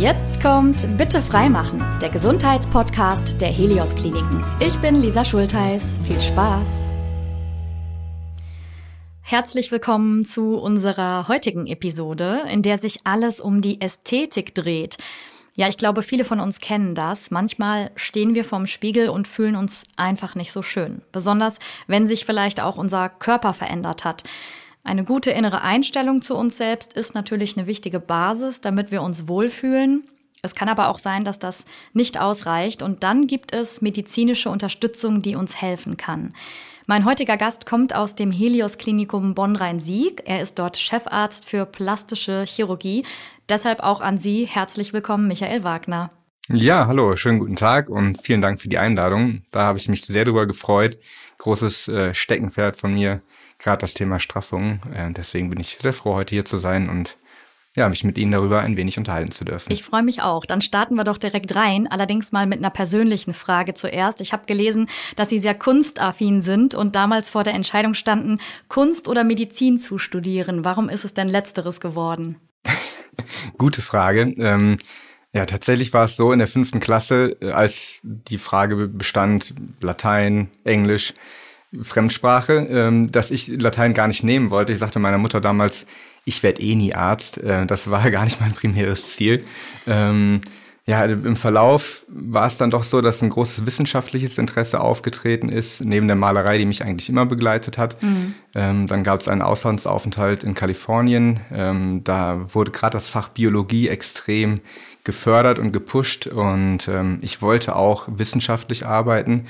Jetzt kommt Bitte freimachen, der Gesundheitspodcast der Helios Kliniken. Ich bin Lisa Schulteis. Viel Spaß. Herzlich willkommen zu unserer heutigen Episode, in der sich alles um die Ästhetik dreht. Ja, ich glaube, viele von uns kennen das. Manchmal stehen wir vorm Spiegel und fühlen uns einfach nicht so schön. Besonders, wenn sich vielleicht auch unser Körper verändert hat. Eine gute innere Einstellung zu uns selbst ist natürlich eine wichtige Basis, damit wir uns wohlfühlen. Es kann aber auch sein, dass das nicht ausreicht und dann gibt es medizinische Unterstützung, die uns helfen kann. Mein heutiger Gast kommt aus dem Helios Klinikum Bonn-Rhein-Sieg. Er ist dort Chefarzt für plastische Chirurgie. Deshalb auch an Sie herzlich willkommen, Michael Wagner. Ja, hallo, schönen guten Tag und vielen Dank für die Einladung. Da habe ich mich sehr drüber gefreut. Großes äh, Steckenpferd von mir, gerade das Thema Straffung. Äh, deswegen bin ich sehr froh, heute hier zu sein und ja, mich mit Ihnen darüber ein wenig unterhalten zu dürfen. Ich freue mich auch. Dann starten wir doch direkt rein. Allerdings mal mit einer persönlichen Frage zuerst. Ich habe gelesen, dass Sie sehr kunstaffin sind und damals vor der Entscheidung standen, Kunst oder Medizin zu studieren. Warum ist es denn letzteres geworden? Gute Frage. Ähm, ja, tatsächlich war es so in der fünften Klasse, äh, als die Frage bestand, Latein, Englisch, Fremdsprache, ähm, dass ich Latein gar nicht nehmen wollte. Ich sagte meiner Mutter damals, ich werde eh nie Arzt. Äh, das war gar nicht mein primäres Ziel. Ähm, ja, im Verlauf war es dann doch so, dass ein großes wissenschaftliches Interesse aufgetreten ist, neben der Malerei, die mich eigentlich immer begleitet hat. Mhm. Ähm, dann gab es einen Auslandsaufenthalt in Kalifornien. Ähm, da wurde gerade das Fach Biologie extrem gefördert und gepusht und ähm, ich wollte auch wissenschaftlich arbeiten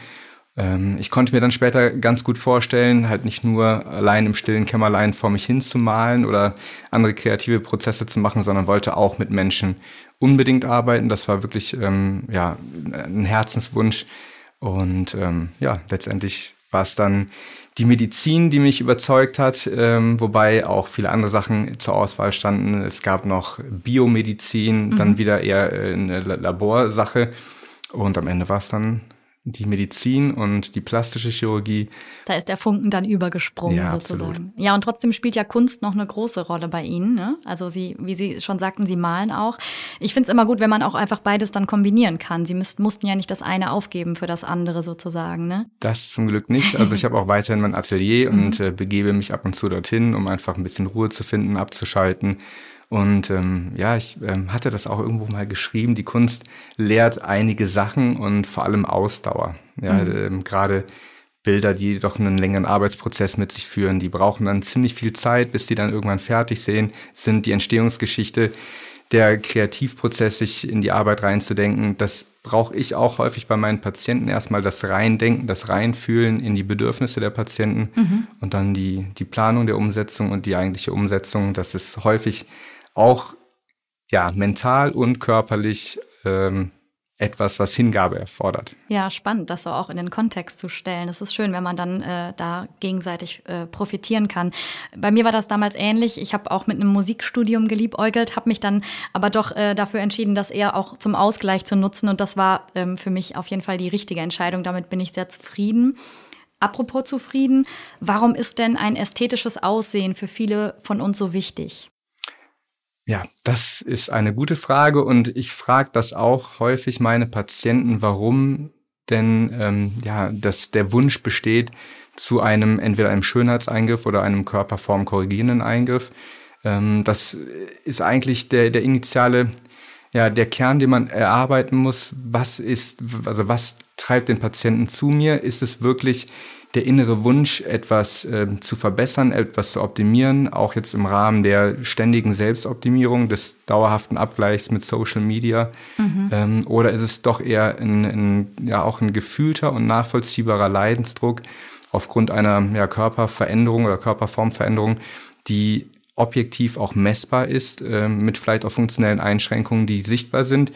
ich konnte mir dann später ganz gut vorstellen, halt nicht nur allein im stillen Kämmerlein vor mich hin zu malen oder andere kreative Prozesse zu machen, sondern wollte auch mit Menschen unbedingt arbeiten. Das war wirklich ähm, ja, ein Herzenswunsch. Und ähm, ja, letztendlich war es dann die Medizin, die mich überzeugt hat, ähm, wobei auch viele andere Sachen zur Auswahl standen. Es gab noch Biomedizin, mhm. dann wieder eher äh, eine Laborsache. Und am Ende war es dann die Medizin und die plastische Chirurgie. Da ist der Funken dann übergesprungen ja, sozusagen. Absolut. Ja, und trotzdem spielt ja Kunst noch eine große Rolle bei Ihnen. Ne? Also Sie, wie Sie schon sagten, Sie malen auch. Ich finde es immer gut, wenn man auch einfach beides dann kombinieren kann. Sie müssten, mussten ja nicht das eine aufgeben für das andere sozusagen. Ne? Das zum Glück nicht. Also ich habe auch weiterhin mein Atelier und mhm. äh, begebe mich ab und zu dorthin, um einfach ein bisschen Ruhe zu finden, abzuschalten und ähm, ja, ich ähm, hatte das auch irgendwo mal geschrieben. Die Kunst lehrt einige Sachen und vor allem Ausdauer. Ja, mhm. ähm, gerade Bilder, die doch einen längeren Arbeitsprozess mit sich führen, die brauchen dann ziemlich viel Zeit, bis sie dann irgendwann fertig sehen, sind die Entstehungsgeschichte, der Kreativprozess, sich in die Arbeit reinzudenken. Das brauche ich auch häufig bei meinen Patienten erstmal das Reindenken, das Reinfühlen in die Bedürfnisse der Patienten mhm. und dann die, die Planung der Umsetzung und die eigentliche Umsetzung. Das ist häufig auch ja mental und körperlich ähm, etwas, was Hingabe erfordert. Ja, spannend, das so auch in den Kontext zu stellen. Es ist schön, wenn man dann äh, da gegenseitig äh, profitieren kann. Bei mir war das damals ähnlich. Ich habe auch mit einem Musikstudium geliebäugelt, habe mich dann aber doch äh, dafür entschieden, das eher auch zum Ausgleich zu nutzen. Und das war ähm, für mich auf jeden Fall die richtige Entscheidung. Damit bin ich sehr zufrieden. Apropos zufrieden, warum ist denn ein ästhetisches Aussehen für viele von uns so wichtig? Ja, das ist eine gute Frage und ich frage das auch häufig meine Patienten, warum denn ähm, ja, dass der Wunsch besteht zu einem entweder einem Schönheitseingriff oder einem körperformkorrigierenden Eingriff. Ähm, das ist eigentlich der der initiale ja der Kern, den man erarbeiten muss. Was ist also was treibt den Patienten zu mir? Ist es wirklich der innere Wunsch, etwas äh, zu verbessern, etwas zu optimieren, auch jetzt im Rahmen der ständigen Selbstoptimierung, des dauerhaften Abgleichs mit Social Media? Mhm. Ähm, oder ist es doch eher ein, ein, ja, auch ein gefühlter und nachvollziehbarer Leidensdruck aufgrund einer ja, Körperveränderung oder Körperformveränderung, die objektiv auch messbar ist, äh, mit vielleicht auch funktionellen Einschränkungen, die sichtbar sind?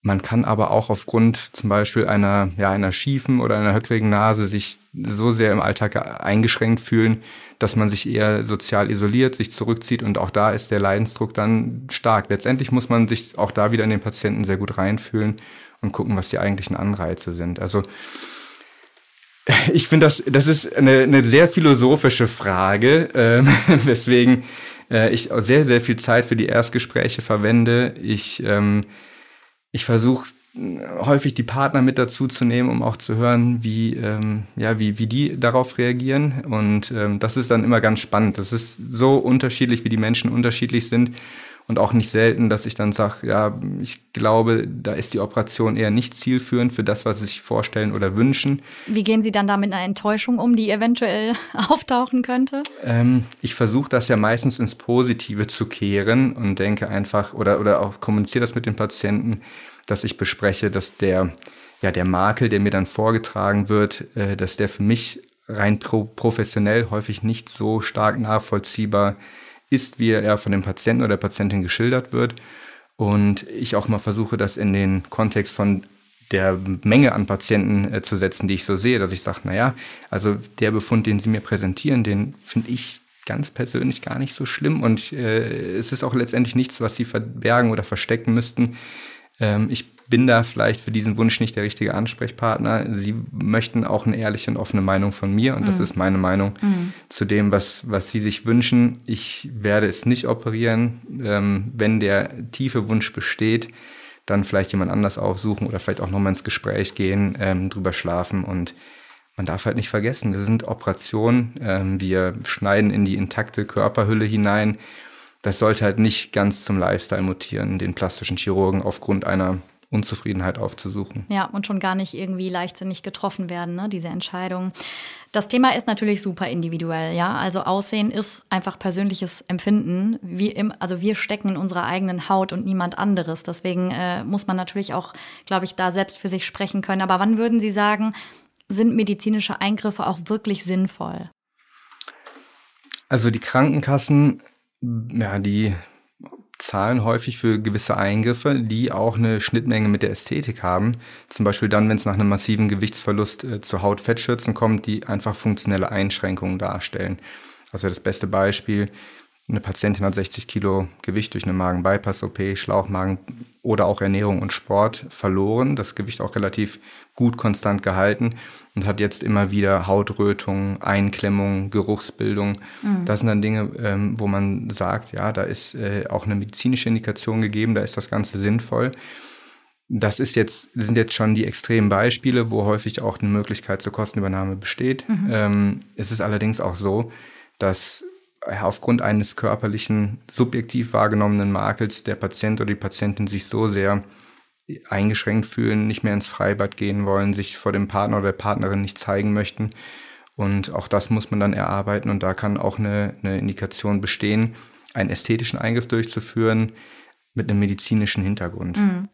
Man kann aber auch aufgrund zum Beispiel einer, ja, einer schiefen oder einer höckrigen Nase sich so sehr im Alltag eingeschränkt fühlen, dass man sich eher sozial isoliert, sich zurückzieht und auch da ist der Leidensdruck dann stark. Letztendlich muss man sich auch da wieder in den Patienten sehr gut reinfühlen und gucken, was die eigentlichen Anreize sind. Also ich finde, das, das ist eine, eine sehr philosophische Frage, äh, weswegen äh, ich sehr, sehr viel Zeit für die Erstgespräche verwende. Ich, ähm, ich versuche häufig die Partner mit dazu zu nehmen, um auch zu hören, wie, ähm, ja, wie, wie die darauf reagieren. Und ähm, das ist dann immer ganz spannend. Das ist so unterschiedlich, wie die Menschen unterschiedlich sind. Und auch nicht selten, dass ich dann sage, ja, ich glaube, da ist die Operation eher nicht zielführend für das, was sie sich vorstellen oder wünschen. Wie gehen Sie dann da mit einer Enttäuschung um, die eventuell auftauchen könnte? Ähm, ich versuche das ja meistens ins Positive zu kehren und denke einfach oder, oder auch kommuniziere das mit den Patienten dass ich bespreche, dass der, ja, der Makel, der mir dann vorgetragen wird, äh, dass der für mich rein pro professionell häufig nicht so stark nachvollziehbar ist, wie er von dem Patienten oder der Patientin geschildert wird. Und ich auch mal versuche, das in den Kontext von der Menge an Patienten äh, zu setzen, die ich so sehe, dass ich sage, naja, also der Befund, den Sie mir präsentieren, den finde ich ganz persönlich gar nicht so schlimm und äh, es ist auch letztendlich nichts, was Sie verbergen oder verstecken müssten. Ähm, ich bin da vielleicht für diesen Wunsch nicht der richtige Ansprechpartner. Sie möchten auch eine ehrliche und offene Meinung von mir und mhm. das ist meine Meinung mhm. zu dem, was, was Sie sich wünschen. Ich werde es nicht operieren. Ähm, wenn der tiefe Wunsch besteht, dann vielleicht jemand anders aufsuchen oder vielleicht auch nochmal ins Gespräch gehen, ähm, drüber schlafen und man darf halt nicht vergessen, wir sind Operationen, ähm, wir schneiden in die intakte Körperhülle hinein das sollte halt nicht ganz zum Lifestyle mutieren, den plastischen Chirurgen aufgrund einer Unzufriedenheit aufzusuchen. Ja, und schon gar nicht irgendwie leichtsinnig getroffen werden, ne, diese Entscheidung. Das Thema ist natürlich super individuell, ja. Also Aussehen ist einfach persönliches Empfinden. Wie im, also wir stecken in unserer eigenen Haut und niemand anderes. Deswegen äh, muss man natürlich auch, glaube ich, da selbst für sich sprechen können. Aber wann würden Sie sagen, sind medizinische Eingriffe auch wirklich sinnvoll? Also die Krankenkassen ja, die zahlen häufig für gewisse Eingriffe, die auch eine Schnittmenge mit der Ästhetik haben. Zum Beispiel dann, wenn es nach einem massiven Gewichtsverlust äh, zu Hautfettschürzen kommt, die einfach funktionelle Einschränkungen darstellen. Also das beste Beispiel, eine Patientin hat 60 Kilo Gewicht durch eine Magen-Bypass-OP, Schlauchmagen oder auch Ernährung und Sport verloren, das Gewicht auch relativ gut konstant gehalten und hat jetzt immer wieder Hautrötung, Einklemmung, Geruchsbildung. Mhm. Das sind dann Dinge, ähm, wo man sagt, ja, da ist äh, auch eine medizinische Indikation gegeben, da ist das Ganze sinnvoll. Das ist jetzt, sind jetzt schon die extremen Beispiele, wo häufig auch eine Möglichkeit zur Kostenübernahme besteht. Mhm. Ähm, es ist allerdings auch so, dass aufgrund eines körperlichen, subjektiv wahrgenommenen Makels der Patient oder die Patientin sich so sehr eingeschränkt fühlen, nicht mehr ins Freibad gehen wollen, sich vor dem Partner oder der Partnerin nicht zeigen möchten. Und auch das muss man dann erarbeiten und da kann auch eine, eine Indikation bestehen, einen ästhetischen Eingriff durchzuführen mit einem medizinischen Hintergrund. Mhm.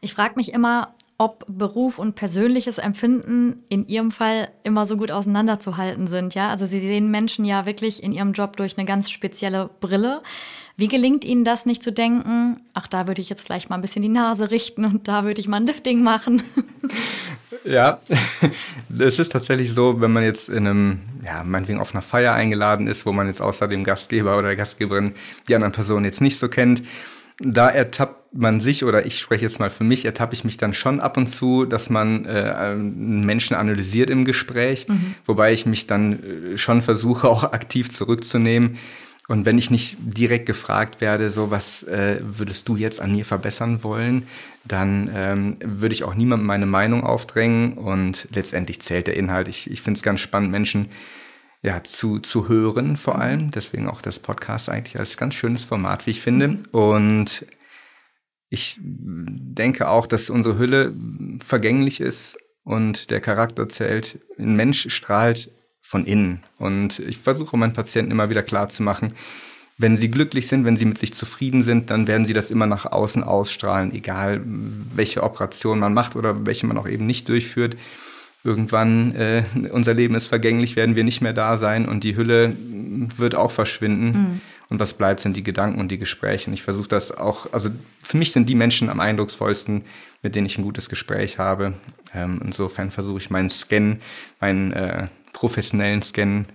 Ich frage mich immer, ob Beruf und persönliches Empfinden in Ihrem Fall immer so gut auseinanderzuhalten sind. Ja, also Sie sehen Menschen ja wirklich in Ihrem Job durch eine ganz spezielle Brille. Wie gelingt Ihnen das nicht zu denken, ach, da würde ich jetzt vielleicht mal ein bisschen die Nase richten und da würde ich mal ein Lifting machen? Ja, es ist tatsächlich so, wenn man jetzt in einem, ja, meinetwegen auf einer Feier eingeladen ist, wo man jetzt außer dem Gastgeber oder der Gastgeberin die anderen Personen jetzt nicht so kennt, da ertappt man sich, oder ich spreche jetzt mal für mich, ertappe ich mich dann schon ab und zu, dass man äh, Menschen analysiert im Gespräch, mhm. wobei ich mich dann äh, schon versuche, auch aktiv zurückzunehmen. Und wenn ich nicht direkt gefragt werde, so was äh, würdest du jetzt an mir verbessern wollen, dann ähm, würde ich auch niemandem meine Meinung aufdrängen und letztendlich zählt der Inhalt. Ich, ich finde es ganz spannend, Menschen ja, zu, zu hören vor allem. Deswegen auch das Podcast eigentlich als ganz schönes Format, wie ich finde. Und ich denke auch, dass unsere Hülle vergänglich ist und der Charakter zählt. Ein Mensch strahlt von innen. Und ich versuche meinen Patienten immer wieder klar zu machen, wenn sie glücklich sind, wenn sie mit sich zufrieden sind, dann werden sie das immer nach außen ausstrahlen, egal welche Operation man macht oder welche man auch eben nicht durchführt irgendwann äh, unser Leben ist vergänglich, werden wir nicht mehr da sein und die Hülle wird auch verschwinden. Mhm. Und was bleibt, sind die Gedanken und die Gespräche. Und ich versuche das auch, also für mich sind die Menschen am eindrucksvollsten, mit denen ich ein gutes Gespräch habe. Ähm, insofern versuche ich meinen Scan, meinen äh, professionellen Scan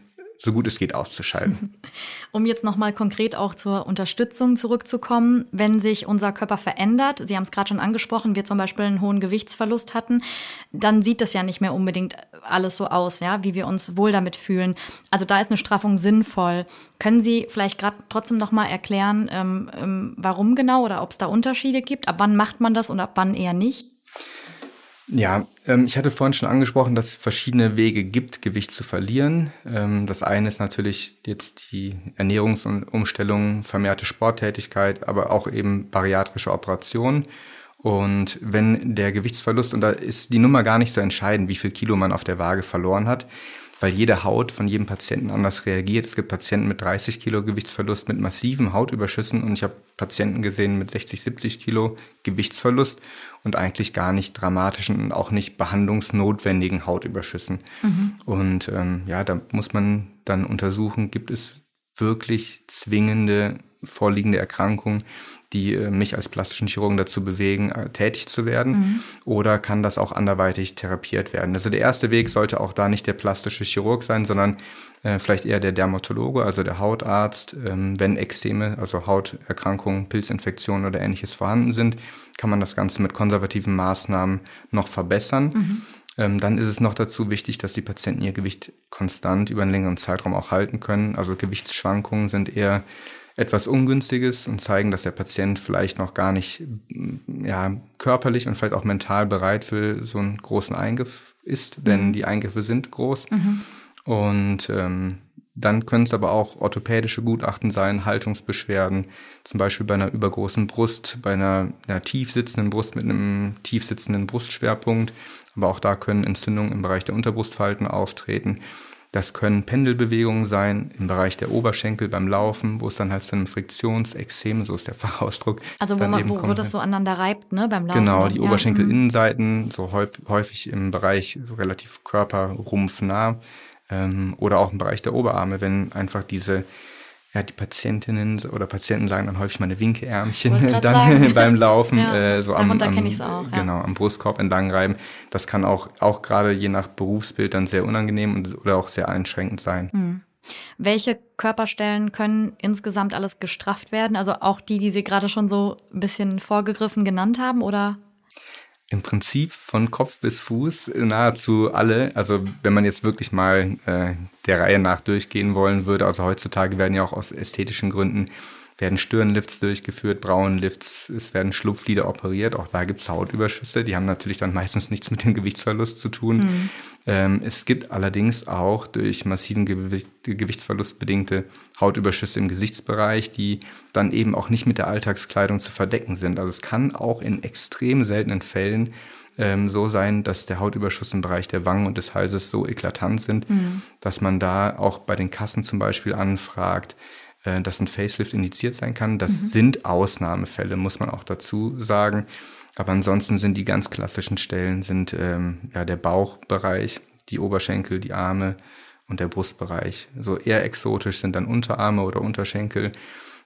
so gut es geht auszuschalten. Um jetzt nochmal konkret auch zur Unterstützung zurückzukommen, wenn sich unser Körper verändert, Sie haben es gerade schon angesprochen, wir zum Beispiel einen hohen Gewichtsverlust hatten, dann sieht das ja nicht mehr unbedingt alles so aus, ja, wie wir uns wohl damit fühlen. Also da ist eine Straffung sinnvoll. Können Sie vielleicht gerade trotzdem nochmal erklären, ähm, ähm, warum genau oder ob es da Unterschiede gibt? Ab wann macht man das und ab wann eher nicht? Ja, ähm, ich hatte vorhin schon angesprochen, dass es verschiedene Wege gibt, Gewicht zu verlieren. Ähm, das eine ist natürlich jetzt die Ernährungsumstellung, vermehrte Sporttätigkeit, aber auch eben bariatrische Operationen. Und wenn der Gewichtsverlust, und da ist die Nummer gar nicht so entscheidend, wie viel Kilo man auf der Waage verloren hat, weil jede Haut von jedem Patienten anders reagiert. Es gibt Patienten mit 30 Kilo Gewichtsverlust mit massiven Hautüberschüssen und ich habe Patienten gesehen mit 60, 70 Kilo Gewichtsverlust und eigentlich gar nicht dramatischen und auch nicht behandlungsnotwendigen Hautüberschüssen. Mhm. Und ähm, ja, da muss man dann untersuchen, gibt es wirklich zwingende vorliegende Erkrankungen, die äh, mich als plastischen Chirurgen dazu bewegen, äh, tätig zu werden? Mhm. Oder kann das auch anderweitig therapiert werden? Also der erste Weg sollte auch da nicht der plastische Chirurg sein, sondern äh, vielleicht eher der Dermatologe, also der Hautarzt. Ähm, wenn Ekzeme, also Hauterkrankungen, Pilzinfektionen oder ähnliches vorhanden sind, kann man das Ganze mit konservativen Maßnahmen noch verbessern. Mhm. Ähm, dann ist es noch dazu wichtig, dass die Patienten ihr Gewicht konstant über einen längeren Zeitraum auch halten können. Also Gewichtsschwankungen sind eher etwas Ungünstiges und zeigen, dass der Patient vielleicht noch gar nicht ja, körperlich und vielleicht auch mental bereit für so einen großen Eingriff ist, denn mhm. die Eingriffe sind groß. Mhm. Und ähm, dann können es aber auch orthopädische Gutachten sein, Haltungsbeschwerden, zum Beispiel bei einer übergroßen Brust, bei einer, einer tief sitzenden Brust mit einem tief sitzenden Brustschwerpunkt. Aber auch da können Entzündungen im Bereich der Unterbrustfalten auftreten. Das können Pendelbewegungen sein im Bereich der Oberschenkel beim Laufen, wo es dann halt zu einem Friktionsexem, so ist der Fachausdruck. Also wo, man, wo, wo das so aneinander reibt, ne, beim Laufen. Genau, die ja. Oberschenkelinnenseiten, mhm. so häufig im Bereich so relativ körperrumpfnah ähm, oder auch im Bereich der Oberarme, wenn einfach diese ja, die Patientinnen oder Patienten sagen dann häufig meine Winkeärmchen dann beim Laufen ja, äh, so am, am, auch, ja. genau, am Brustkorb entlang reiben. Das kann auch, auch gerade je nach Berufsbild dann sehr unangenehm und, oder auch sehr einschränkend sein. Mhm. Welche Körperstellen können insgesamt alles gestrafft werden? Also auch die, die Sie gerade schon so ein bisschen vorgegriffen genannt haben, oder im Prinzip von Kopf bis Fuß nahezu alle. Also wenn man jetzt wirklich mal äh, der Reihe nach durchgehen wollen würde, also heutzutage werden ja auch aus ästhetischen Gründen werden Stirnlifts durchgeführt, Brauenlifts, es werden Schlupflider operiert, auch da gibt es Hautüberschüsse, die haben natürlich dann meistens nichts mit dem Gewichtsverlust zu tun. Mhm. Ähm, es gibt allerdings auch durch massiven Gewicht, Gewichtsverlust bedingte Hautüberschüsse im Gesichtsbereich, die dann eben auch nicht mit der Alltagskleidung zu verdecken sind. Also es kann auch in extrem seltenen Fällen ähm, so sein, dass der Hautüberschuss im Bereich der Wangen und des Halses so eklatant sind, mhm. dass man da auch bei den Kassen zum Beispiel anfragt, äh, dass ein Facelift indiziert sein kann. Das mhm. sind Ausnahmefälle, muss man auch dazu sagen. Aber ansonsten sind die ganz klassischen Stellen sind ähm, ja der Bauchbereich, die Oberschenkel, die Arme und der Brustbereich. So eher exotisch sind dann Unterarme oder Unterschenkel.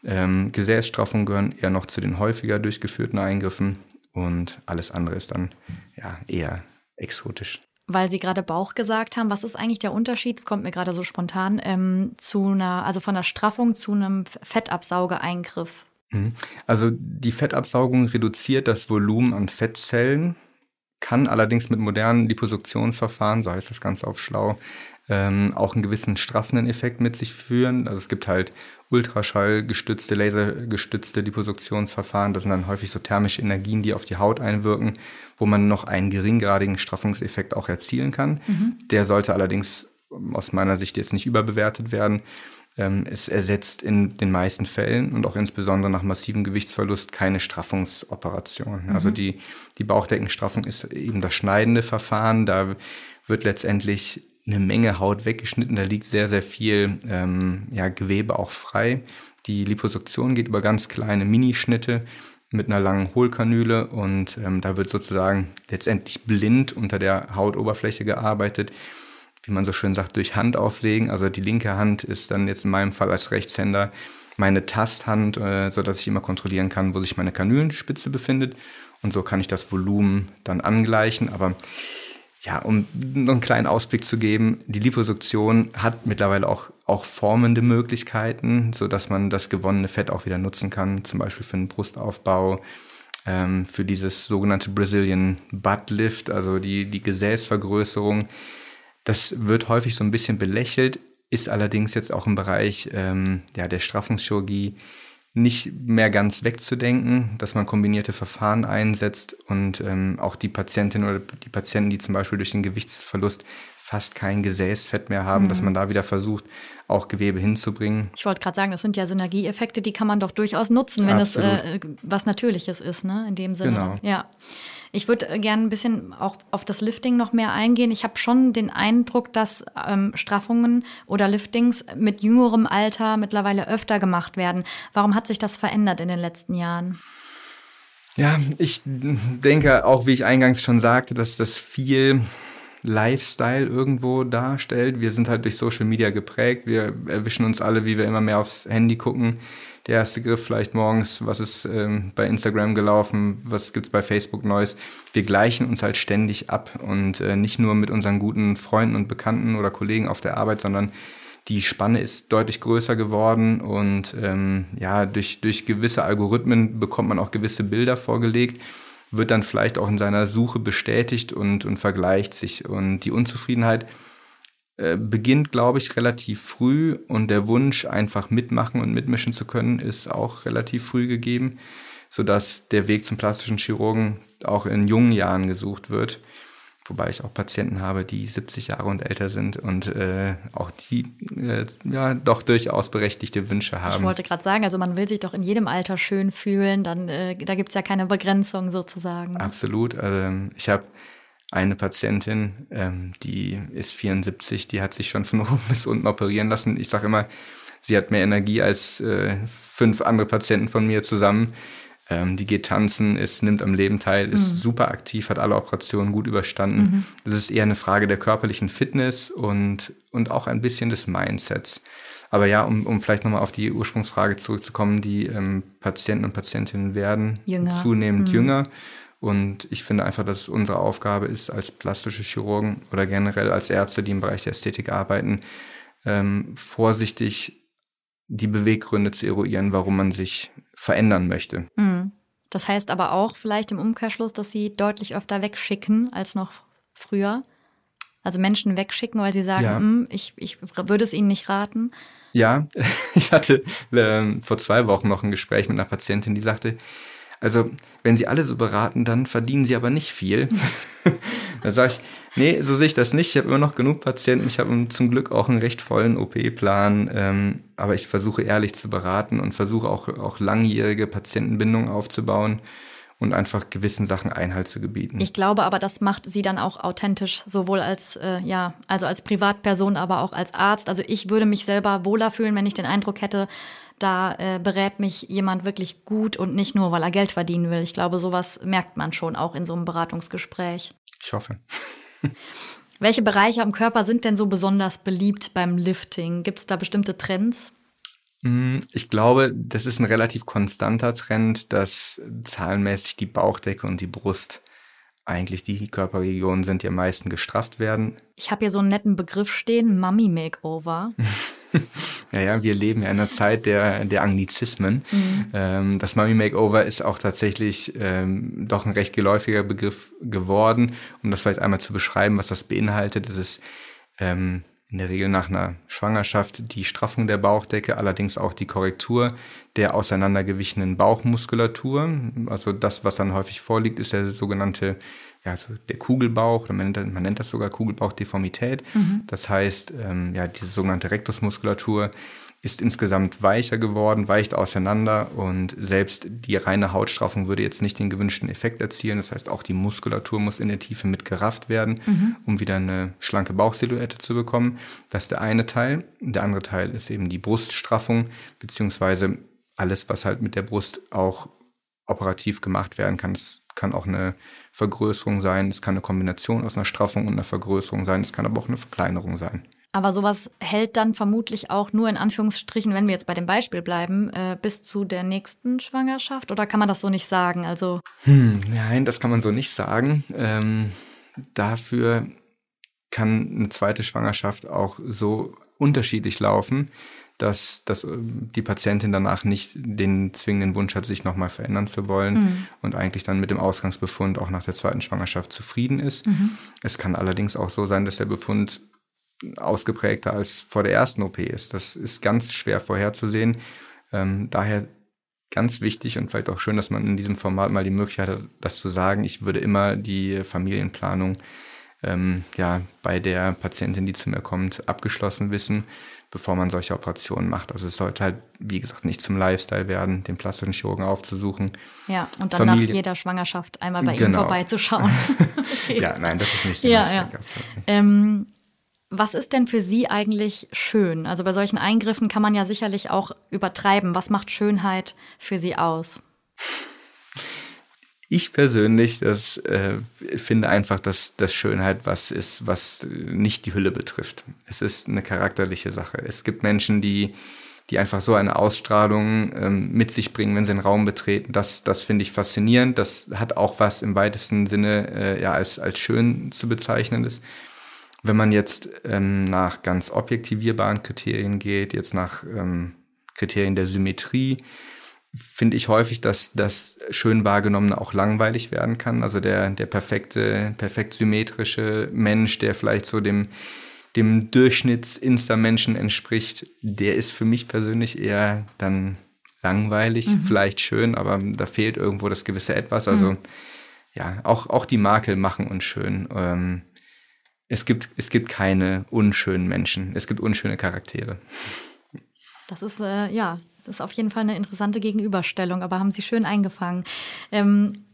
Ähm, Gesäßstraffungen gehören eher noch zu den häufiger durchgeführten Eingriffen und alles andere ist dann ja eher exotisch weil Sie gerade Bauch gesagt haben, was ist eigentlich der Unterschied? Es kommt mir gerade so spontan ähm, zu einer, also von einer Straffung zu einem Fettabsaugeeingriff. Mhm. Also die Fettabsaugung reduziert das Volumen an Fettzellen, kann allerdings mit modernen Liposuktionsverfahren, so heißt das Ganze auf schlau, ähm, auch einen gewissen straffenden Effekt mit sich führen. Also es gibt halt Ultraschallgestützte, lasergestützte Liposuktionsverfahren. Das sind dann häufig so thermische Energien, die auf die Haut einwirken, wo man noch einen geringgradigen Straffungseffekt auch erzielen kann. Mhm. Der sollte allerdings aus meiner Sicht jetzt nicht überbewertet werden. Ähm, es ersetzt in den meisten Fällen und auch insbesondere nach massivem Gewichtsverlust keine Straffungsoperation. Mhm. Also die, die Bauchdeckenstraffung ist eben das schneidende Verfahren. Da wird letztendlich eine Menge Haut weggeschnitten. Da liegt sehr, sehr viel ähm, ja, Gewebe auch frei. Die Liposuktion geht über ganz kleine Minischnitte mit einer langen Hohlkanüle und ähm, da wird sozusagen letztendlich blind unter der Hautoberfläche gearbeitet. Wie man so schön sagt, durch Hand auflegen. Also die linke Hand ist dann jetzt in meinem Fall als Rechtshänder meine Tasthand, äh, so dass ich immer kontrollieren kann, wo sich meine Kanülenspitze befindet. Und so kann ich das Volumen dann angleichen. Aber ja, um noch einen kleinen Ausblick zu geben, die Liposuktion hat mittlerweile auch, auch formende Möglichkeiten, so dass man das gewonnene Fett auch wieder nutzen kann, zum Beispiel für den Brustaufbau, ähm, für dieses sogenannte Brazilian Butt Lift, also die, die Gesäßvergrößerung. Das wird häufig so ein bisschen belächelt, ist allerdings jetzt auch im Bereich ähm, ja, der Straffungschirurgie nicht mehr ganz wegzudenken, dass man kombinierte Verfahren einsetzt und ähm, auch die Patientinnen oder die Patienten, die zum Beispiel durch den Gewichtsverlust fast kein Gesäßfett mehr haben, mhm. dass man da wieder versucht, auch Gewebe hinzubringen. Ich wollte gerade sagen, das sind ja Synergieeffekte, die kann man doch durchaus nutzen, wenn Absolut. es äh, was Natürliches ist, ne? In dem Sinne. Genau. Ja. Ich würde äh, gerne ein bisschen auch auf das Lifting noch mehr eingehen. Ich habe schon den Eindruck, dass ähm, Straffungen oder Liftings mit jüngerem Alter mittlerweile öfter gemacht werden. Warum hat sich das verändert in den letzten Jahren? Ja, ich denke auch, wie ich eingangs schon sagte, dass das viel Lifestyle irgendwo darstellt. Wir sind halt durch Social Media geprägt. Wir erwischen uns alle, wie wir immer mehr aufs Handy gucken der erste Griff vielleicht morgens, was ist ähm, bei Instagram gelaufen, was gibt's bei Facebook Neues. Wir gleichen uns halt ständig ab und äh, nicht nur mit unseren guten Freunden und Bekannten oder Kollegen auf der Arbeit, sondern die Spanne ist deutlich größer geworden und ähm, ja, durch, durch gewisse Algorithmen bekommt man auch gewisse Bilder vorgelegt, wird dann vielleicht auch in seiner Suche bestätigt und, und vergleicht sich. Und die Unzufriedenheit äh, beginnt, glaube ich, relativ früh und der Wunsch, einfach mitmachen und mitmischen zu können, ist auch relativ früh gegeben, sodass der Weg zum plastischen Chirurgen auch in jungen Jahren gesucht wird. Wobei ich auch Patienten habe, die 70 Jahre und älter sind und äh, auch die äh, ja doch durchaus berechtigte Wünsche haben. Ich wollte gerade sagen, also man will sich doch in jedem Alter schön fühlen, dann äh, da gibt es ja keine Begrenzung sozusagen. Absolut. Also ich habe eine Patientin, ähm, die ist 74, die hat sich schon von oben bis unten operieren lassen. Ich sage immer, sie hat mehr Energie als äh, fünf andere Patienten von mir zusammen. Ähm, die geht tanzen, ist, nimmt am Leben teil, ist mhm. super aktiv, hat alle Operationen gut überstanden. Es mhm. ist eher eine Frage der körperlichen Fitness und, und auch ein bisschen des Mindsets. Aber ja, um, um vielleicht nochmal auf die Ursprungsfrage zurückzukommen, die ähm, Patienten und Patientinnen werden jünger. zunehmend mhm. jünger. Und ich finde einfach, dass es unsere Aufgabe ist, als plastische Chirurgen oder generell als Ärzte, die im Bereich der Ästhetik arbeiten, ähm, vorsichtig die Beweggründe zu eruieren, warum man sich verändern möchte. Mhm. Das heißt aber auch vielleicht im Umkehrschluss, dass sie deutlich öfter wegschicken als noch früher. Also Menschen wegschicken, weil sie sagen, ja. Hm, ich, ich würde es ihnen nicht raten. Ja, ich hatte äh, vor zwei Wochen noch ein Gespräch mit einer Patientin, die sagte, also, wenn sie alle so beraten, dann verdienen sie aber nicht viel. da sage ich, nee, so sehe ich das nicht. Ich habe immer noch genug Patienten. Ich habe zum Glück auch einen recht vollen OP-Plan. Ähm, aber ich versuche ehrlich zu beraten und versuche auch, auch langjährige Patientenbindungen aufzubauen und einfach gewissen Sachen Einhalt zu gebieten. Ich glaube aber, das macht sie dann auch authentisch, sowohl als, äh, ja, also als Privatperson, aber auch als Arzt. Also ich würde mich selber wohler fühlen, wenn ich den Eindruck hätte, da äh, berät mich jemand wirklich gut und nicht nur, weil er Geld verdienen will. Ich glaube, sowas merkt man schon auch in so einem Beratungsgespräch. Ich hoffe. Welche Bereiche am Körper sind denn so besonders beliebt beim Lifting? Gibt es da bestimmte Trends? Mm, ich glaube, das ist ein relativ konstanter Trend, dass zahlenmäßig die Bauchdecke und die Brust eigentlich die Körperregionen sind, die am meisten gestrafft werden. Ich habe hier so einen netten Begriff stehen, Mummy Makeover. ja, ja, wir leben ja in einer Zeit der, der Anglizismen. Mhm. Ähm, das Mummy Makeover ist auch tatsächlich ähm, doch ein recht geläufiger Begriff geworden. Um das vielleicht einmal zu beschreiben, was das beinhaltet, das ist ähm, in der Regel nach einer Schwangerschaft die Straffung der Bauchdecke, allerdings auch die Korrektur der auseinandergewichenen Bauchmuskulatur. Also das, was dann häufig vorliegt, ist der sogenannte, ja, also der Kugelbauch, man nennt, das, man nennt das sogar Kugelbauchdeformität. Mhm. Das heißt, ähm, ja, diese sogenannte Rektusmuskulatur ist insgesamt weicher geworden, weicht auseinander und selbst die reine Hautstraffung würde jetzt nicht den gewünschten Effekt erzielen. Das heißt, auch die Muskulatur muss in der Tiefe mitgerafft werden, mhm. um wieder eine schlanke Bauchsilhouette zu bekommen. Das ist der eine Teil. Der andere Teil ist eben die Bruststraffung, beziehungsweise alles, was halt mit der Brust auch operativ gemacht werden kann. Es kann auch eine Vergrößerung sein, es kann eine Kombination aus einer Straffung und einer Vergrößerung sein, es kann aber auch eine Verkleinerung sein. Aber sowas hält dann vermutlich auch nur in Anführungsstrichen, wenn wir jetzt bei dem Beispiel bleiben, äh, bis zu der nächsten Schwangerschaft? Oder kann man das so nicht sagen? Also hm, nein, das kann man so nicht sagen. Ähm, dafür kann eine zweite Schwangerschaft auch so unterschiedlich laufen, dass, dass äh, die Patientin danach nicht den zwingenden Wunsch hat, sich nochmal verändern zu wollen mhm. und eigentlich dann mit dem Ausgangsbefund auch nach der zweiten Schwangerschaft zufrieden ist. Mhm. Es kann allerdings auch so sein, dass der Befund ausgeprägter als vor der ersten OP ist. Das ist ganz schwer vorherzusehen. Ähm, daher ganz wichtig und vielleicht auch schön, dass man in diesem Format mal die Möglichkeit hat, das zu sagen. Ich würde immer die Familienplanung ähm, ja, bei der Patientin, die zu mir kommt, abgeschlossen wissen, bevor man solche Operationen macht. Also es sollte halt, wie gesagt, nicht zum Lifestyle werden, den plastischen Chirurgen aufzusuchen. Ja, und dann Familie. nach jeder Schwangerschaft einmal bei genau. ihm vorbeizuschauen. okay. Ja, nein, das ist nicht der ja, ja. Ähm, was ist denn für Sie eigentlich schön? Also bei solchen Eingriffen kann man ja sicherlich auch übertreiben. Was macht Schönheit für Sie aus? Ich persönlich das, äh, finde einfach, dass das Schönheit was ist, was nicht die Hülle betrifft. Es ist eine charakterliche Sache. Es gibt Menschen, die, die einfach so eine Ausstrahlung ähm, mit sich bringen, wenn sie einen Raum betreten. Das, das finde ich faszinierend. Das hat auch was im weitesten Sinne äh, ja, als, als schön zu bezeichnen ist. Wenn man jetzt ähm, nach ganz objektivierbaren Kriterien geht, jetzt nach ähm, Kriterien der Symmetrie, finde ich häufig, dass das schön wahrgenommene auch langweilig werden kann. Also der, der perfekte, perfekt symmetrische Mensch, der vielleicht so dem, dem Durchschnitts-Insta-Menschen entspricht, der ist für mich persönlich eher dann langweilig, mhm. vielleicht schön, aber da fehlt irgendwo das gewisse Etwas. Also mhm. ja, auch, auch die Makel machen uns schön. Ähm, es gibt, es gibt keine unschönen Menschen, es gibt unschöne Charaktere. Das ist, äh, ja, das ist auf jeden Fall eine interessante Gegenüberstellung, aber haben Sie schön eingefangen. Ähm,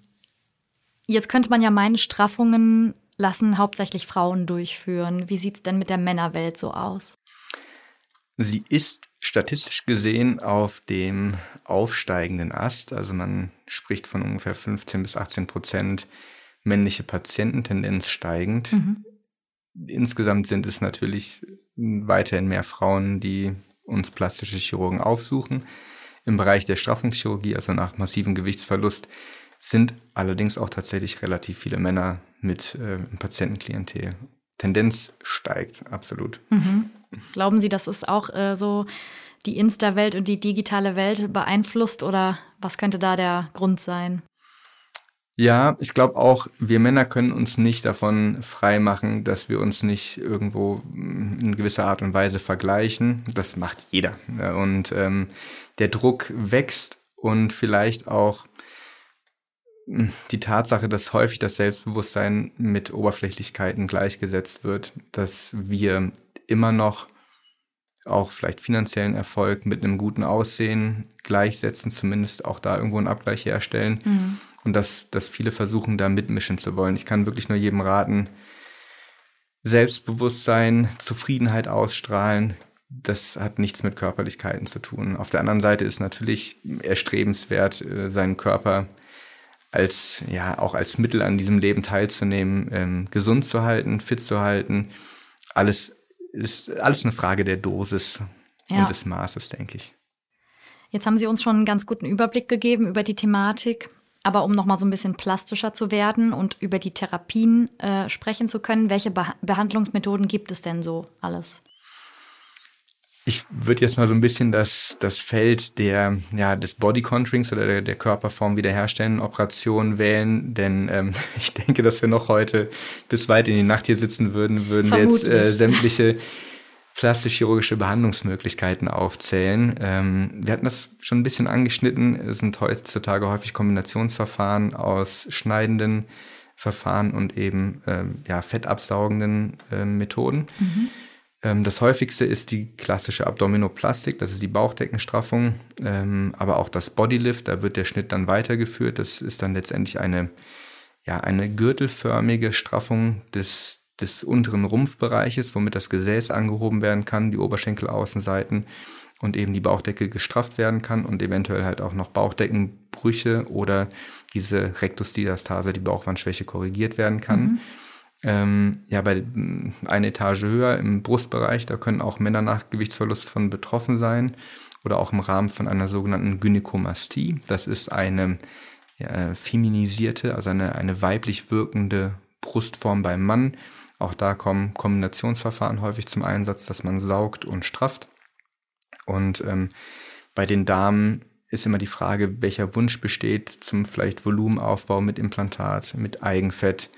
jetzt könnte man ja meinen, Straffungen lassen hauptsächlich Frauen durchführen. Wie sieht es denn mit der Männerwelt so aus? Sie ist statistisch gesehen auf dem aufsteigenden Ast. Also man spricht von ungefähr 15 bis 18 Prozent männliche Patienten, Tendenz steigend. Mhm. Insgesamt sind es natürlich weiterhin mehr Frauen, die uns plastische Chirurgen aufsuchen. Im Bereich der Straffungschirurgie, also nach massivem Gewichtsverlust, sind allerdings auch tatsächlich relativ viele Männer mit äh, Patientenklientel. Tendenz steigt, absolut. Mhm. Glauben Sie, dass es auch äh, so die Insta-Welt und die digitale Welt beeinflusst oder was könnte da der Grund sein? Ja, ich glaube auch, wir Männer können uns nicht davon frei machen, dass wir uns nicht irgendwo in gewisser Art und Weise vergleichen. Das macht jeder. Und ähm, der Druck wächst und vielleicht auch hm, die Tatsache, dass häufig das Selbstbewusstsein mit Oberflächlichkeiten gleichgesetzt wird, dass wir immer noch auch vielleicht finanziellen Erfolg mit einem guten Aussehen gleichsetzen, zumindest auch da irgendwo einen Abgleich herstellen. Mhm und dass, dass viele versuchen, da mitmischen zu wollen. Ich kann wirklich nur jedem raten, Selbstbewusstsein, Zufriedenheit ausstrahlen, das hat nichts mit Körperlichkeiten zu tun. Auf der anderen Seite ist natürlich erstrebenswert, äh, seinen Körper als, ja, auch als Mittel an diesem Leben teilzunehmen, ähm, gesund zu halten, fit zu halten. Alles ist alles eine Frage der Dosis ja. und des Maßes, denke ich. Jetzt haben Sie uns schon einen ganz guten Überblick gegeben über die Thematik. Aber um nochmal so ein bisschen plastischer zu werden und über die Therapien äh, sprechen zu können, welche Be Behandlungsmethoden gibt es denn so alles? Ich würde jetzt mal so ein bisschen das, das Feld der, ja, des Body Contourings oder der, der Körperform wiederherstellen Operation wählen, denn ähm, ich denke, dass wir noch heute bis weit in die Nacht hier sitzen würden, würden Vermutlich. wir jetzt äh, sämtliche plastisch-chirurgische Behandlungsmöglichkeiten aufzählen. Ähm, wir hatten das schon ein bisschen angeschnitten. Es sind heutzutage häufig Kombinationsverfahren aus schneidenden Verfahren und eben ähm, ja, fettabsaugenden äh, Methoden. Mhm. Ähm, das häufigste ist die klassische Abdominoplastik, das ist die Bauchdeckenstraffung, ähm, aber auch das Bodylift, da wird der Schnitt dann weitergeführt. Das ist dann letztendlich eine, ja, eine gürtelförmige Straffung des des unteren Rumpfbereiches, womit das Gesäß angehoben werden kann, die Oberschenkelaußenseiten und eben die Bauchdecke gestrafft werden kann und eventuell halt auch noch Bauchdeckenbrüche oder diese Rektusdiastase, die Bauchwandschwäche korrigiert werden kann. Mhm. Ähm, ja, bei einer Etage höher im Brustbereich, da können auch Männer nach Gewichtsverlust von betroffen sein oder auch im Rahmen von einer sogenannten Gynäkomastie. Das ist eine ja, feminisierte, also eine, eine weiblich wirkende Brustform beim Mann, Auch da kommen Kombinationsverfahren häufig zum Einsatz, dass man saugt und strafft. Und ähm, bei den Damen ist immer die Frage, welcher Wunsch besteht zum vielleicht Volumenaufbau mit Implantat, mit Eigenfett,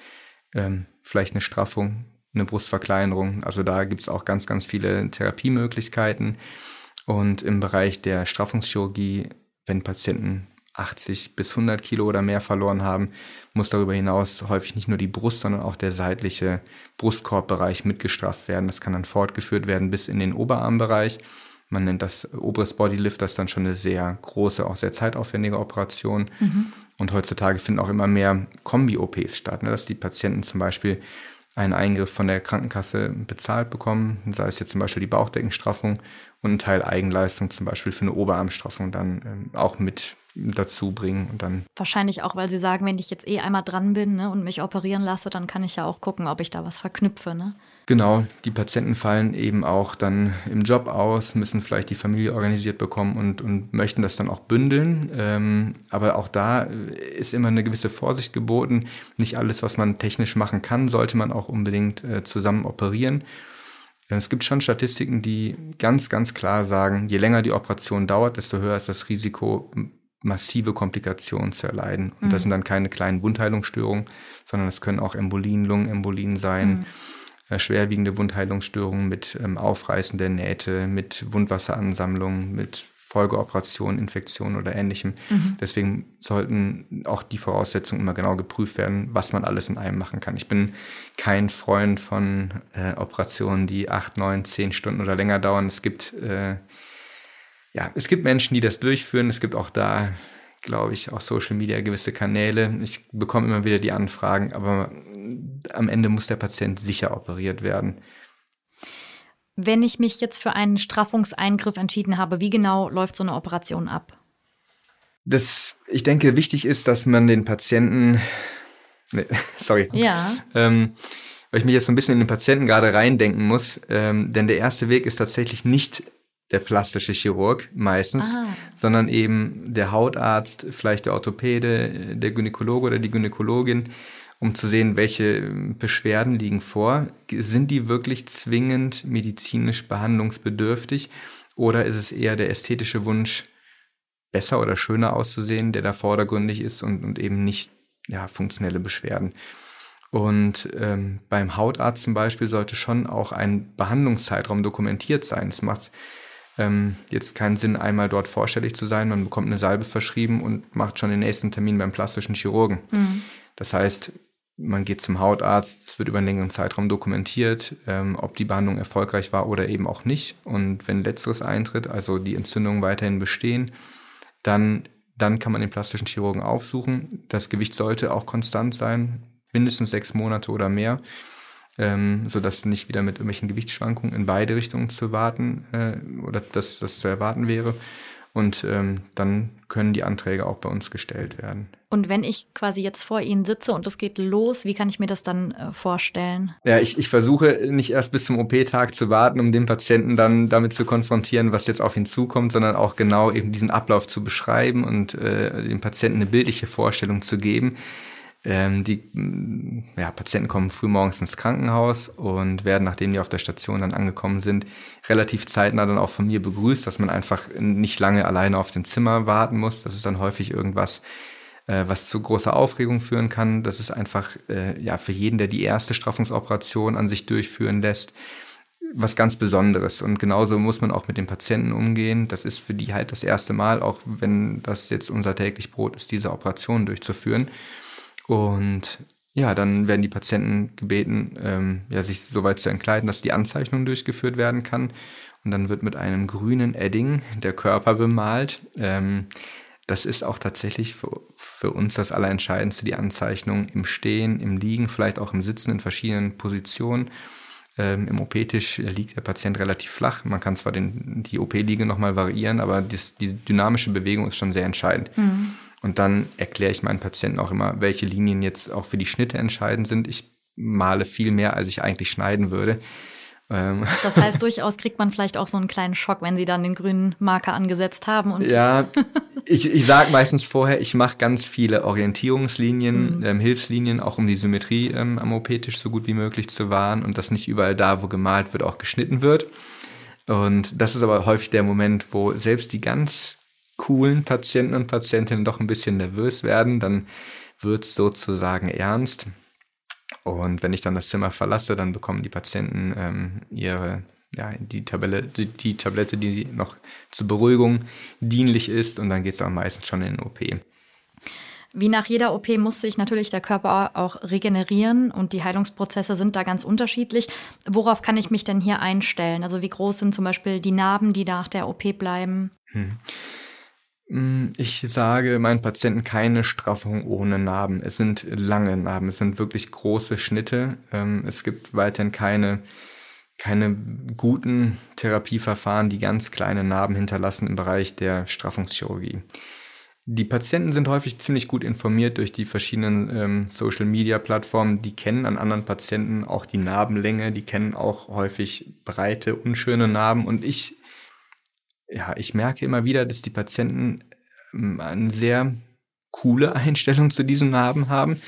ähm, vielleicht eine Straffung, eine Brustverkleinerung. Also da gibt es auch ganz, ganz viele Therapiemöglichkeiten. Und im Bereich der Straffungschirurgie, wenn Patienten 80 bis 100 Kilo oder mehr verloren haben, muss darüber hinaus häufig nicht nur die Brust, sondern auch der seitliche Brustkorbbereich mitgestrafft werden. Das kann dann fortgeführt werden bis in den Oberarmbereich. Man nennt das oberes Bodylift, das ist dann schon eine sehr große, auch sehr zeitaufwendige Operation. Mhm. Und heutzutage finden auch immer mehr Kombi-OPs statt, ne? dass die Patienten zum Beispiel einen Eingriff von der Krankenkasse bezahlt bekommen, sei es jetzt zum Beispiel die Bauchdeckenstraffung und einen Teil Eigenleistung zum Beispiel für eine Oberarmstraffung dann ähm, auch mit dazu bringen und dann. Wahrscheinlich auch, weil sie sagen, wenn ich jetzt eh einmal dran bin ne, und mich operieren lasse, dann kann ich ja auch gucken, ob ich da was verknüpfe. Ne? Genau, die Patienten fallen eben auch dann im Job aus, müssen vielleicht die Familie organisiert bekommen und, und möchten das dann auch bündeln. Ähm, aber auch da ist immer eine gewisse Vorsicht geboten. Nicht alles, was man technisch machen kann, sollte man auch unbedingt äh, zusammen operieren. Es gibt schon Statistiken, die ganz, ganz klar sagen, je länger die Operation dauert, desto höher ist das Risiko, massive Komplikationen zu erleiden. Und mhm. das sind dann keine kleinen Wundheilungsstörungen, sondern es können auch Embolien, Lungenembolien sein. Mhm äh, schwerwiegende Wundheilungsstörungen mit ähm, Aufreißen der Nähte, mit Wundwasseransammlung, mit Folgeoperationen, Infektionen oder ähnlichem. Mhm. Deswegen sollten auch die Voraussetzungen immer genau geprüft werden, was man alles in einem machen kann. Ich bin kein Freund von äh, Operationen, die acht, neun, zehn Stunden oder länger dauern. Es gibt äh, ja, es gibt Menschen, die das durchführen. Es gibt auch da glaube ich, auf Social Media gewisse Kanäle. Ich bekomme immer wieder die Anfragen, aber am Ende muss der Patient sicher operiert werden. Wenn ich mich jetzt für einen Straffungseingriff entschieden habe, wie genau läuft so eine Operation ab? Das, ich denke, wichtig ist, dass man den Patienten, nee, sorry, ja. Ähm, weil ich mich jetzt so ein bisschen in den Patienten gerade reindenken muss, ähm, denn der erste Weg ist tatsächlich nicht der plastische Chirurg meistens, ah. sondern eben der Hautarzt, vielleicht der Orthopäde, der Gynäkologe oder die Gynäkologin, um zu sehen, welche Beschwerden liegen vor. Sind die wirklich zwingend medizinisch behandlungsbedürftig oder ist es eher der ästhetische Wunsch, besser oder schöner auszusehen, der da vordergründig ist und, und eben nicht ja, funktionelle Beschwerden? Und ähm, beim Hautarzt zum Beispiel sollte schon auch ein Behandlungszeitraum dokumentiert sein. Es macht ähm, jetzt keinen Sinn, einmal dort vorstellig zu sein. Man bekommt eine Salbe verschrieben und macht schon den nächsten Termin beim plastischen Chirurgen. Mhm. Das heißt, man geht zum Hautarzt, es wird über einen längeren Zeitraum dokumentiert, ähm, ob die Behandlung erfolgreich war oder eben auch nicht. Und wenn letzteres eintritt, also die Entzündungen weiterhin bestehen, dann, dann kann man den plastischen Chirurgen aufsuchen. Das Gewicht sollte auch konstant sein, mindestens sechs Monate oder mehr ähm, sodass nicht wieder mit irgendwelchen Gewichtsschwankungen in beide Richtungen zu warten äh, oder dass das zu erwarten wäre. Und ähm, dann können die Anträge auch bei uns gestellt werden. Und wenn ich quasi jetzt vor Ihnen sitze und es geht los, wie kann ich mir das dann äh, vorstellen? Ja, ich, ich versuche nicht erst bis zum OP-Tag zu warten, um den Patienten dann damit zu konfrontieren, was jetzt auf ihn zukommt, sondern auch genau eben diesen Ablauf zu beschreiben und äh, dem Patienten eine bildliche Vorstellung zu geben. Ähm, die mm, ja, Patienten kommen früh morgens ins Krankenhaus und werden, nachdem die auf der Station dann angekommen sind, relativ zeitnah dann auch von mir begrüßt, dass man einfach nicht lange alleine auf dem Zimmer warten muss. Das ist dann häufig irgendwas, äh, was zu großer Aufregung führen kann. Das ist einfach äh, ja für jeden, der die erste Straffungsoperation an sich durchführen lässt, was ganz Besonderes. Und genauso muss man auch mit den Patienten umgehen. Das ist für die halt das erste Mal, auch wenn das jetzt unser täglich Brot ist, diese Operation durchzuführen. Und ja, dann werden die Patienten gebeten, ähm, ja, sich so weit zu entkleiden, dass die Anzeichnung durchgeführt werden kann. Und dann wird mit einem grünen Edding der Körper bemalt. Ähm, das ist auch tatsächlich für, für uns das Allerentscheidendste, die Anzeichnung im Stehen, im Liegen, vielleicht auch im Sitzen in verschiedenen Positionen. Ähm, Im OP-Tisch liegt der Patient relativ flach. Man kann zwar den, die OP-Liege nochmal variieren, aber dies, die dynamische Bewegung ist schon sehr entscheidend. Mhm. Und dann erkläre ich meinen Patienten auch immer, welche Linien jetzt auch für die Schnitte entscheidend sind. Ich male viel mehr, als ich eigentlich schneiden würde. Ähm. Das heißt, durchaus kriegt man vielleicht auch so einen kleinen Schock, wenn Sie dann den grünen Marker angesetzt haben. Und ja, ich, ich sage meistens vorher, ich mache ganz viele Orientierungslinien, mhm. ähm, Hilfslinien, auch um die Symmetrie ähm, am OP-Tisch so gut wie möglich zu wahren und dass nicht überall da, wo gemalt wird, auch geschnitten wird. Und das ist aber häufig der Moment, wo selbst die ganz coolen Patienten und Patientinnen doch ein bisschen nervös werden. Dann wird es sozusagen ernst. Und wenn ich dann das Zimmer verlasse, dann bekommen die Patienten ähm, ihre, ja, die, Tabelle, die, die, Tablette, die noch zur Beruhigung dienlich ist. Und dann geht es dann meistens schon in den OP. Wie nach jeder OP muss sich natürlich der Körper auch regenerieren und die Heilungsprozesse sind da ganz unterschiedlich. Worauf kann ich mich denn hier einstellen? Also wie groß sind zum Beispiel die Narben, die nach der OP bleiben? Hm. Hm, ich sage meinen Patienten keine Straffung ohne Narben. Es sind lange Narben, es sind wirklich große Schnitte. Ähm, es gibt weiterhin keine, keine guten Therapieverfahren, die ganz kleine Narben hinterlassen im Bereich der Straffungschirurgie. Die Patienten sind häufig ziemlich gut informiert durch die verschiedenen ähm, Social-Media-Plattformen. Die kennen an anderen Patienten auch die Narbenlänge, die kennen auch häufig breite, unschöne Narben. Und ich ja, ich merke immer wieder, dass die Patienten ähm, eine sehr coole Einstellung zu diesen Narben haben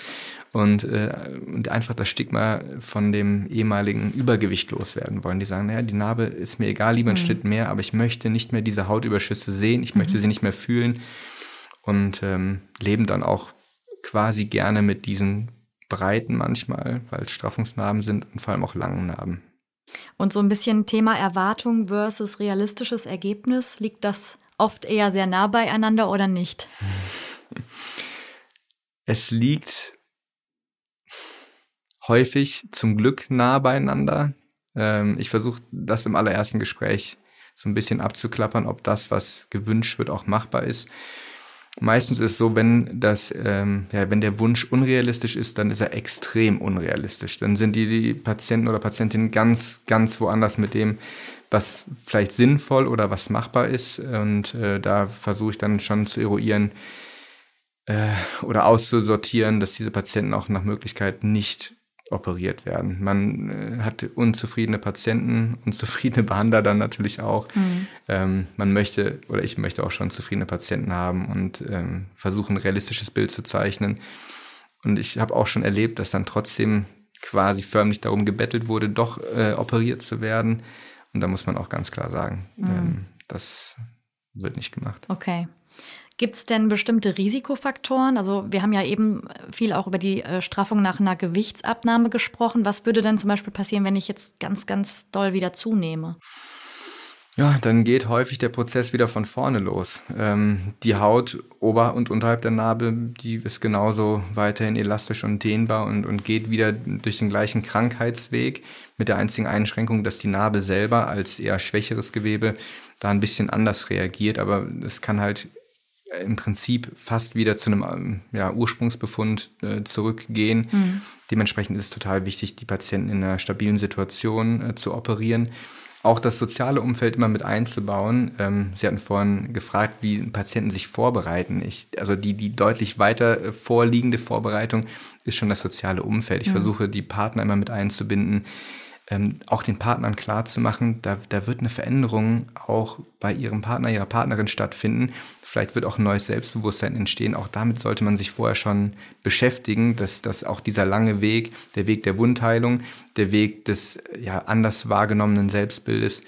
und, äh, und einfach das Stigma von dem ehemaligen Übergewicht loswerden wollen. Die sagen, naja, die Narbe ist mir egal, lieber ein mhm. Schnitt mehr, aber ich möchte nicht mehr diese Hautüberschüsse sehen, ich mhm. möchte sie nicht mehr fühlen und ähm, leben dann auch quasi gerne mit diesen breiten manchmal, weil es Straffungsnarben sind und vor allem auch langen Narben. Und so ein bisschen Thema Erwartung versus realistisches Ergebnis, liegt das oft eher sehr nah beieinander oder nicht? Es liegt häufig zum Glück nah beieinander. Ähm, ich versuche das im allerersten Gespräch so ein bisschen abzuklappern, ob das, was gewünscht wird, auch machbar ist. Meistens ist es so, wenn das, ähm, ja, wenn der Wunsch unrealistisch ist, dann ist er extrem unrealistisch. Dann sind die, die Patienten oder Patientinnen ganz, ganz woanders mit dem, was vielleicht sinnvoll oder was machbar ist. Und äh, da versuche ich dann schon zu eruieren äh, oder auszusortieren, dass diese Patienten auch nach Möglichkeit nicht operiert werden. Man äh, hat unzufriedene Patienten, unzufriedene Behandler dann natürlich auch. Mhm. Ähm, man möchte oder ich möchte auch schon zufriedene Patienten haben und ähm, versuchen, ein realistisches Bild zu zeichnen. Und ich habe auch schon erlebt, dass dann trotzdem quasi förmlich darum gebettelt wurde, doch äh, operiert zu werden. Und da muss man auch ganz klar sagen, mhm. ähm, das wird nicht gemacht. Okay. Gibt es denn bestimmte Risikofaktoren? Also wir haben ja eben viel auch über die äh, Straffung nach einer Gewichtsabnahme gesprochen. Was würde denn zum Beispiel passieren, wenn ich jetzt ganz, ganz doll wieder zunehme? Ja, dann geht häufig der Prozess wieder von vorne los. Ähm, die Haut ober- und unterhalb der Narbe, die ist genauso weiterhin elastisch und dehnbar und, und geht wieder durch den gleichen Krankheitsweg mit der einzigen Einschränkung, dass die Narbe selber als eher schwächeres Gewebe da ein bisschen anders reagiert. Aber es kann halt im Prinzip fast wieder zu einem ähm, ja, Ursprungsbefund äh, zurückgehen. Mhm. Dementsprechend ist es total wichtig, die Patienten in einer stabilen Situation äh, zu operieren. Auch das soziale Umfeld immer mit einzubauen. Ähm, Sie hatten vorhin gefragt, wie Patienten sich vorbereiten. Ich, also die, die deutlich weiter äh, vorliegende Vorbereitung ist schon das soziale Umfeld. Ich mhm. versuche, die Partner immer mit einzubinden ähm, auch den Partnern klar zu machen, da, da wird eine Veränderung auch bei ihrem Partner, ihrer Partnerin stattfinden. Vielleicht wird auch ein neues Selbstbewusstsein entstehen. Auch damit sollte man sich vorher schon beschäftigen, dass, dass auch dieser lange Weg, der Weg der Wundheilung, der Weg des ja, anders wahrgenommenen Selbstbildes,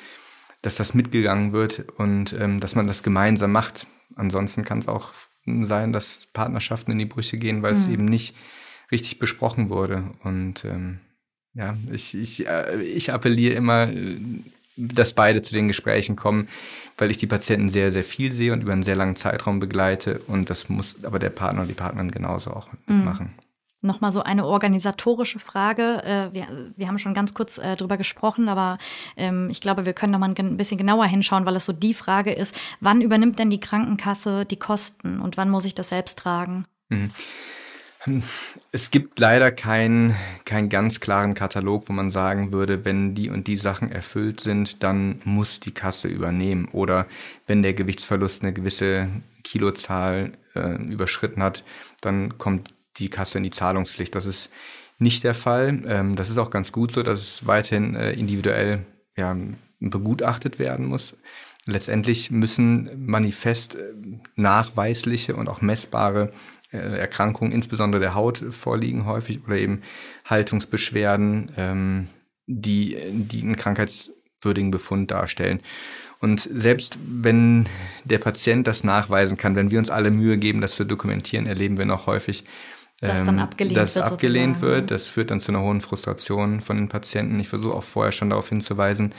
dass das mitgegangen wird und ähm, dass man das gemeinsam macht. Ansonsten kann es auch sein, dass Partnerschaften in die Brüche gehen, weil mhm. es eben nicht richtig besprochen wurde. Und ähm, ja, ich, ich, äh, ich appelliere immer, äh, dass beide zu den Gesprächen kommen, weil ich die Patienten sehr, sehr viel sehe und über einen sehr langen Zeitraum begleite. Und das muss aber der Partner und die Partnerin genauso auch mhm. machen. Nochmal so eine organisatorische Frage. Äh, wir, wir haben schon ganz kurz drüber gesprochen, aber ähm, ich glaube, wir können noch mal ein bisschen genauer hinschauen, weil es so die Frage ist, wann übernimmt denn die Krankenkasse die Kosten und wann muss ich das selbst tragen? Mhm. Es gibt leider keinen keinen ganz klaren Katalog, wo man sagen würde, wenn die und die Sachen erfüllt sind, dann muss die Kasse übernehmen. Oder wenn der Gewichtsverlust eine gewisse Kilozahl äh, überschritten hat, dann kommt die Kasse in die Zahlungspflicht. Das ist nicht der Fall. Ähm, das ist auch ganz gut so, dass es weiterhin äh, individuell ja, begutachtet werden muss. Letztendlich müssen manifest äh, nachweisliche und auch messbare Erkrankungen, insbesondere der Haut, vorliegen häufig oder eben Haltungsbeschwerden, ähm, die, die einen krankheitswürdigen Befund darstellen. Und selbst wenn der Patient das nachweisen kann, wenn wir uns alle Mühe geben, das zu dokumentieren, erleben wir noch häufig, dass dann ähm, abgelehnt dass wird. abgelehnt wird. Das führt dann zu einer hohen Frustration von den Patienten. Ich versuche auch vorher schon darauf hinzuweisen,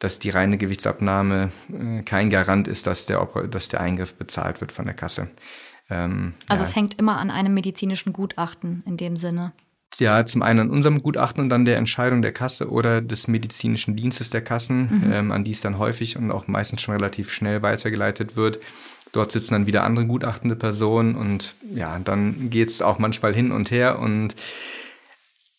dass die reine Gewichtsabnahme äh, kein Garant ist, dass der, dass der Eingriff bezahlt wird von der Kasse. Ähm, also ja. es hängt immer an einem medizinischen Gutachten in dem Sinne. Ja, zum einen an unserem Gutachten und dann der Entscheidung der Kasse oder des medizinischen Dienstes der Kassen, mhm. ähm, an die es dann häufig und auch meistens schon relativ schnell weitergeleitet wird. Dort sitzen dann wieder andere gutachtende Personen und ja, dann geht's auch manchmal hin und her und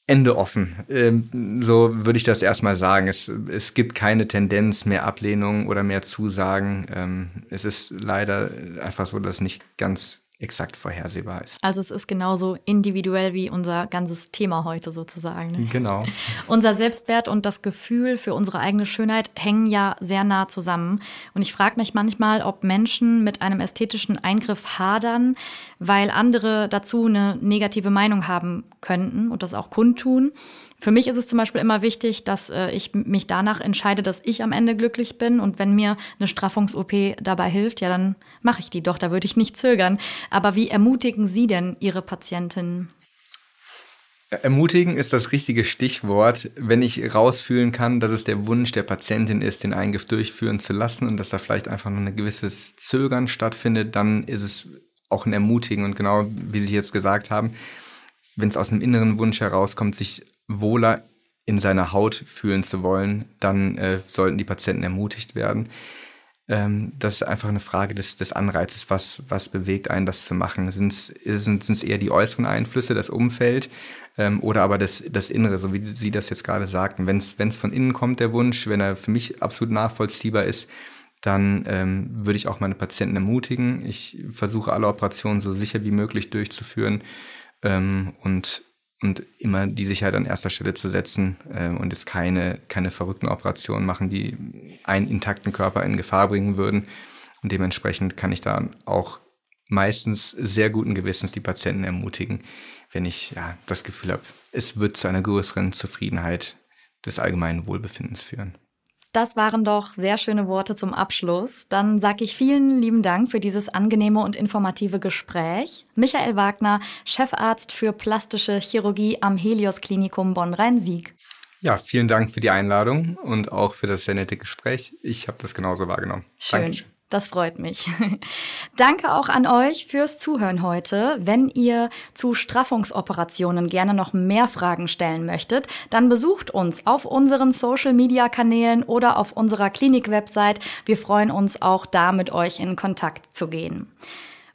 Ende offen. Ähm, so würde ich das erstmal sagen. Es, es gibt keine Tendenz, mehr Ablehnung oder mehr Zusagen. Ähm, es ist leider einfach so, dass nicht ganz exakt vorhersehbar ist. Also es ist genauso individuell wie unser ganzes Thema heute sozusagen. Ne? Genau. unser Selbstwert und das Gefühl für unsere eigene Schönheit hängen ja sehr nah zusammen. Und ich frage mich manchmal, ob Menschen mit einem ästhetischen Eingriff hadern, weil andere dazu eine negative Meinung haben könnten und das auch kundtun. Für mich ist es zum Beispiel immer wichtig, dass äh, ich mich danach entscheide, dass ich am Ende glücklich bin. Und wenn mir eine Straffungs-OP dabei hilft, ja, dann mache ich die doch. Da würde ich nicht zögern. Aber wie ermutigen Sie denn Ihre Patientinnen? Ermutigen ist das richtige Stichwort, wenn ich rausfühlen kann, dass es der Wunsch der Patientin ist, den Eingriff durchführen zu lassen und dass da vielleicht einfach noch ein gewisses Zögern stattfindet, dann ist es auch ein Ermutigen und genau wie Sie jetzt gesagt haben, wenn es aus einem inneren Wunsch herauskommt, sich wohler in seiner Haut fühlen zu wollen, dann äh, sollten die Patienten ermutigt werden. Ähm, das ist einfach eine Frage des, des Anreizes, was, was bewegt einen, das zu machen. Sind es eher die äußeren Einflüsse, das Umfeld ähm, oder aber das, das Innere, so wie Sie das jetzt gerade sagten. Wenn es von innen kommt, der Wunsch, wenn er für mich absolut nachvollziehbar ist, dann ähm, würde ich auch meine Patienten ermutigen. Ich versuche alle Operationen so sicher wie möglich durchzuführen ähm, und und immer die Sicherheit an erster Stelle zu setzen äh, und jetzt keine, keine verrückten Operationen machen, die einen intakten Körper in Gefahr bringen würden. Und dementsprechend kann ich da auch meistens sehr guten Gewissens die Patienten ermutigen, wenn ich ja das Gefühl habe, es wird zu einer größeren Zufriedenheit des allgemeinen Wohlbefindens führen. Das waren doch sehr schöne Worte zum Abschluss. Dann sage ich vielen lieben Dank für dieses angenehme und informative Gespräch. Michael Wagner, Chefarzt für plastische Chirurgie am Helios Klinikum Bonn-Rhein-Sieg. Ja, vielen Dank für die Einladung und auch für das sehr nette Gespräch. Ich habe das genauso wahrgenommen. Schön. Dankeschön. Das freut mich. Danke auch an euch fürs Zuhören heute. Wenn ihr zu Straffungsoperationen gerne noch mehr Fragen stellen möchtet, dann besucht uns auf unseren Social-Media-Kanälen oder auf unserer Klinik-Website. Wir freuen uns auch da mit euch in Kontakt zu gehen.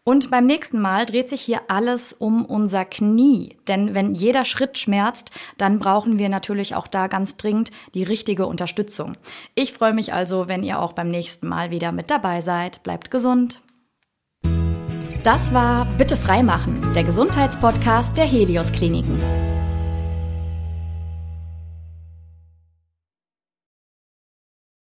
Und beim nächsten Mal dreht sich hier alles um unser Knie. Denn wenn jeder Schritt schmerzt, dann brauchen wir natürlich auch da ganz dringend die richtige Unterstützung. Ich freue mich also, wenn ihr auch beim nächsten Mal wieder mit dabei seid. Bleibt gesund. Das war Bitte freimachen, der Gesundheitspodcast der Helios Kliniken.